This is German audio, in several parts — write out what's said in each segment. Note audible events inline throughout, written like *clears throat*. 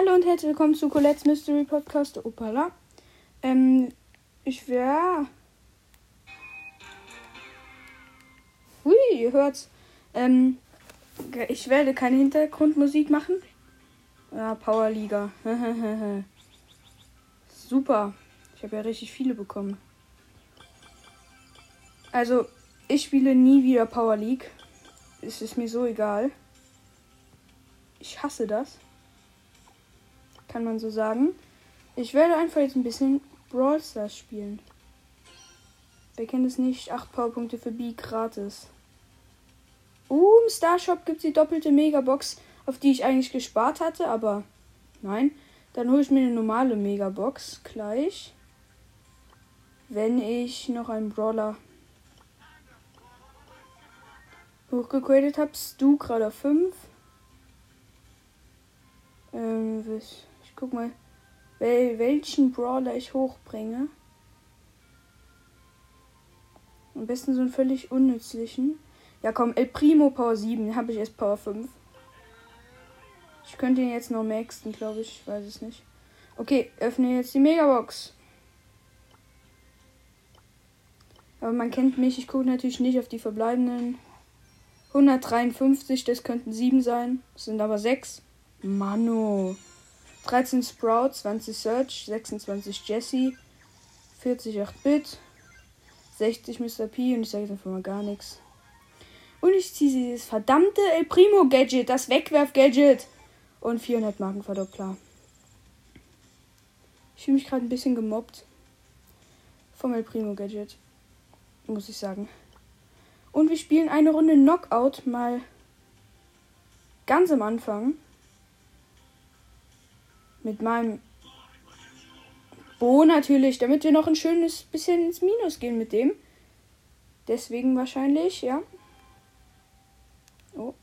Hallo und herzlich willkommen zu Colette's Mystery Podcast Opala. Ähm, ich wäre. Hui, ihr hört's. Ähm, ich werde keine Hintergrundmusik machen. Ja, Powerliga. *laughs* Super. Ich habe ja richtig viele bekommen. Also, ich spiele nie wieder Power League. Es ist mir so egal. Ich hasse das. Kann man so sagen. Ich werde einfach jetzt ein bisschen Brawl Stars spielen. Wer kennt es nicht? 8 Powerpunkte für B gratis. Uh, im Starshop gibt es die doppelte Megabox, auf die ich eigentlich gespart hatte, aber nein. Dann hole ich mir eine normale Megabox gleich. Wenn ich noch einen Brawler hochgegradet habe. Stu gerade auf 5. Ähm, ich guck mal, wel welchen Brawler ich hochbringe. Am besten so einen völlig unnützlichen. Ja, komm, El Primo Power 7. Den habe ich erst Power 5. Ich könnte ihn jetzt noch maxen, glaube ich. Ich weiß es nicht. Okay, öffne jetzt die Megabox. Aber man kennt mich. Ich gucke natürlich nicht auf die verbleibenden. 153, das könnten 7 sein. Das sind aber 6. Mano. 13 Sprout, 20 Search, 26 Jesse, 40 8-Bit, 60 Mr. P und ich sage jetzt einfach mal gar nichts. Und ich ziehe dieses verdammte El Primo Gadget, das Wegwerf-Gadget. Und 400 Marken Verdoppler. Ich fühle mich gerade ein bisschen gemobbt. Vom El Primo Gadget. Muss ich sagen. Und wir spielen eine Runde Knockout mal ganz am Anfang. Mit meinem Bo natürlich, damit wir noch ein schönes bisschen ins Minus gehen mit dem. Deswegen wahrscheinlich, ja. Oh.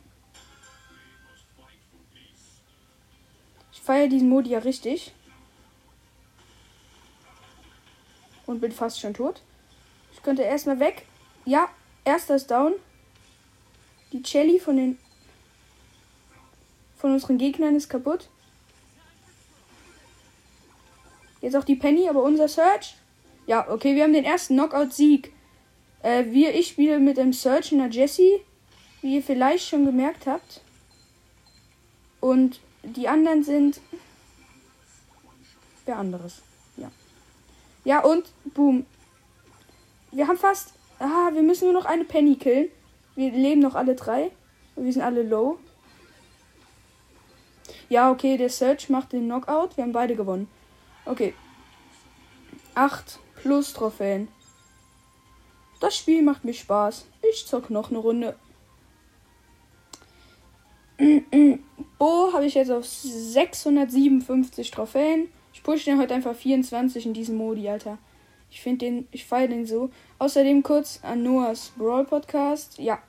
Ich feiere diesen Modi ja richtig. Und bin fast schon tot. Ich könnte erstmal weg. Ja, Erster ist down. Die Jelly von den von unseren Gegnern ist kaputt. Jetzt auch die Penny, aber unser Search. Ja, okay, wir haben den ersten Knockout-Sieg. Äh, wir, ich spiele mit dem Search und der Jessie, wie ihr vielleicht schon gemerkt habt. Und die anderen sind. Wer anderes. Ja. Ja, und boom. Wir haben fast Ah, wir müssen nur noch eine Penny killen. Wir leben noch alle drei. Wir sind alle low. Ja, okay, der Search macht den Knockout. Wir haben beide gewonnen. Okay. 8 plus Trophäen. Das Spiel macht mir Spaß. Ich zock noch eine Runde. *clears throat* Bo habe ich jetzt auf 657 Trophäen. Ich pushe den heute einfach 24 in diesem Modi, Alter. Ich finde den, ich feiere den so. Außerdem kurz an Noahs Brawl Podcast. Ja,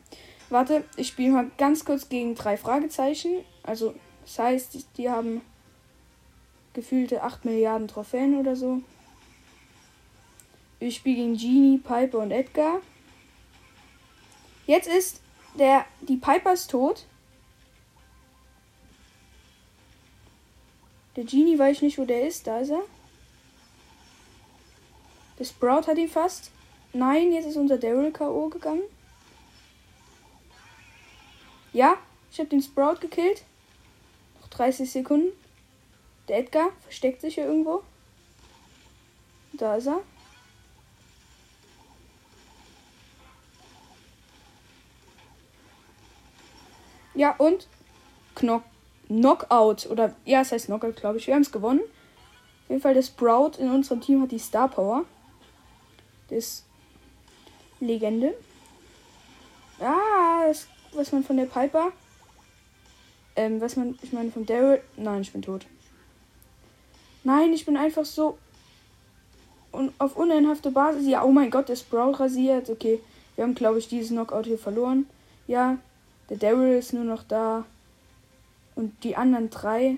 warte, ich spiele mal ganz kurz gegen drei Fragezeichen. Also, das heißt, die, die haben gefühlte 8 Milliarden Trophäen oder so. Ich spiele gegen Genie, Piper und Edgar. Jetzt ist der, die Piper ist tot. Der Genie weiß ich nicht, wo der ist. Da ist er. Der Sprout hat ihn fast. Nein, jetzt ist unser Daryl K.O. gegangen. Ja, ich habe den Sprout gekillt. Noch 30 Sekunden. Der Edgar versteckt sich hier irgendwo. Da ist er. Ja, und Knock Knockout. Oder ja, es heißt Knockout, glaube ich. Wir haben es gewonnen. Auf jeden Fall, der Sprout in unserem Team hat die Star Power. Das Legende. Ah, das, was man von der Piper. Ähm, was man, ich meine von Daryl. Nein, ich bin tot. Nein, ich bin einfach so. Und auf unendhafte Basis. Ja, oh mein Gott, der Sprout rasiert. Okay, wir haben, glaube ich, dieses Knockout hier verloren. Ja, der Daryl ist nur noch da. Und die anderen drei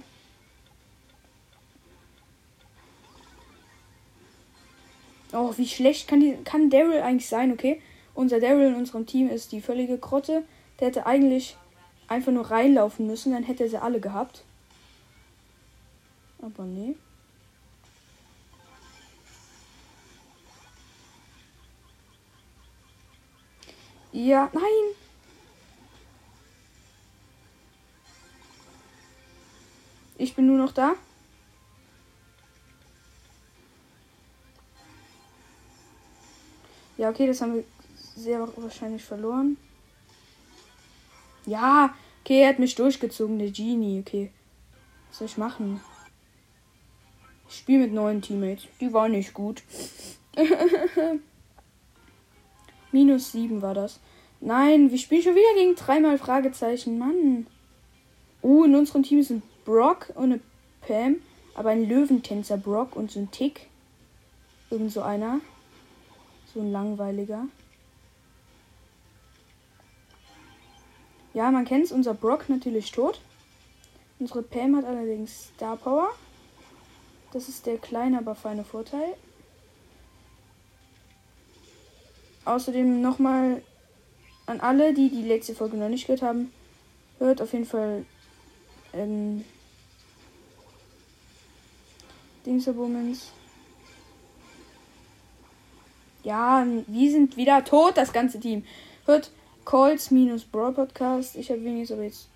Oh, wie schlecht kann, die, kann Daryl eigentlich sein, okay? Unser Daryl in unserem Team ist die völlige Krotte. Der hätte eigentlich einfach nur reinlaufen müssen, dann hätte er sie alle gehabt. Aber nee. Ja, nein. Ich bin nur noch da. Ja, okay, das haben wir sehr wahrscheinlich verloren. Ja, okay, er hat mich durchgezogen, der Genie. Okay. Was soll ich machen? Ich spiele mit neuen Teammates. Die waren nicht gut. *laughs* Minus 7 war das. Nein, wir spielen schon wieder gegen dreimal Fragezeichen. Mann. Oh, in unserem Team sind Brock und eine Pam. Aber ein Löwentänzer Brock und so ein Tick. Irgend so einer. So ein langweiliger. Ja, man kennt es, unser Brock natürlich tot. Unsere Pam hat allerdings Star Power. Das ist der kleine, aber feine Vorteil. Außerdem nochmal an alle, die die letzte Folge noch nicht gehört haben, hört auf jeden Fall ähm, Dingsabumens. Ja, wir sind wieder tot, das ganze Team. Hört Calls minus Brawl Podcast. Ich habe wenigstens aber jetzt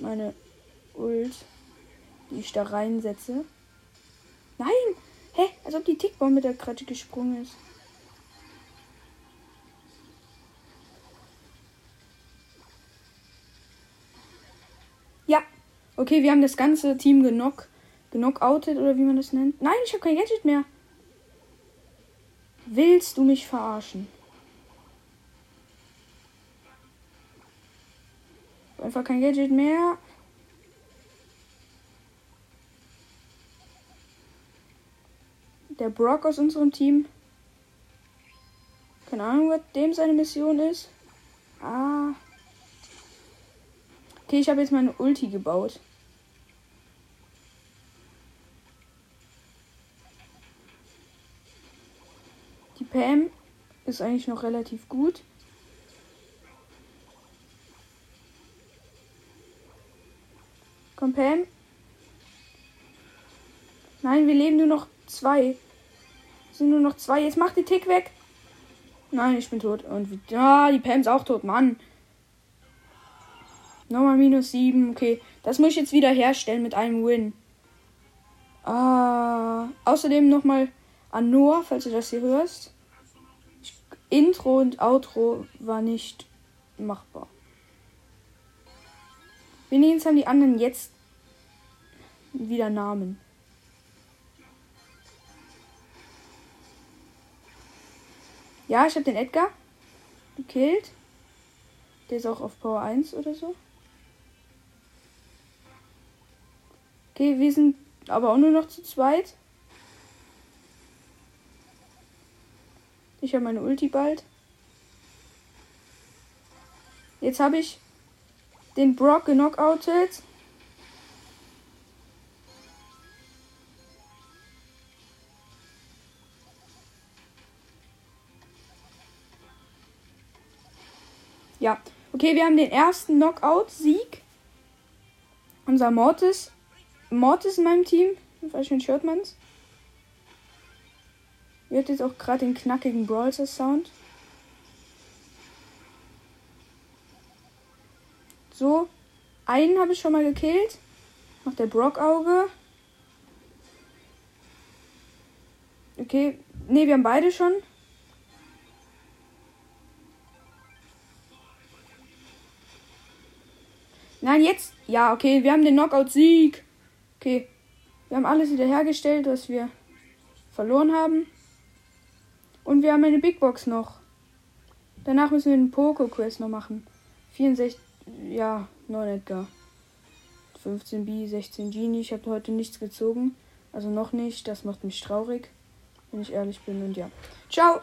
meine Ult, die ich da reinsetze. Nein! Hä? Als ob die Tickbomb mit der Kratsche gesprungen ist. Ja. Okay, wir haben das ganze Team genock, genockoutet oder wie man das nennt. Nein, ich habe kein Gadget mehr. Willst du mich verarschen? Einfach kein Gadget mehr. Der Brock aus unserem Team. Keine Ahnung, was dem seine Mission ist. Ah. Okay, ich habe jetzt meine Ulti gebaut. Die Pam ist eigentlich noch relativ gut. Komm, Pam. Nein, wir leben nur noch zwei. Es sind nur noch zwei. Jetzt mach die Tick weg. Nein, ich bin tot. Und ja, die Pam ist auch tot, Mann. Nochmal minus sieben. Okay, das muss ich jetzt wieder herstellen mit einem Win. Ah, außerdem nochmal an Noah, falls du das hier hörst. Intro und Outro war nicht machbar. Wenigstens haben die anderen jetzt wieder Namen. Ja, ich habe den Edgar gekillt. Der ist auch auf Power 1 oder so. Okay, wir sind aber auch nur noch zu zweit. Ich habe meine Ulti bald. Jetzt habe ich den Brock genockoutet. Ja. Okay, wir haben den ersten Knockout-Sieg. Unser Mortis. Mortis in meinem Team. Wahrscheinlich hört man's. Ihr hört jetzt auch gerade den knackigen Brawler Sound. So, einen habe ich schon mal gekillt. Noch der Brock-Auge. Okay, ne, wir haben beide schon. Nein, jetzt. Ja, okay, wir haben den Knockout-Sieg. Okay, wir haben alles wieder hergestellt, was wir verloren haben. Und wir haben eine Big Box noch. Danach müssen wir den Poco-Quest noch machen. 64 ja, 9 Edgar. 15 B, 16 Genie. Ich habe heute nichts gezogen. Also noch nicht. Das macht mich traurig, wenn ich ehrlich bin. Und ja. Ciao!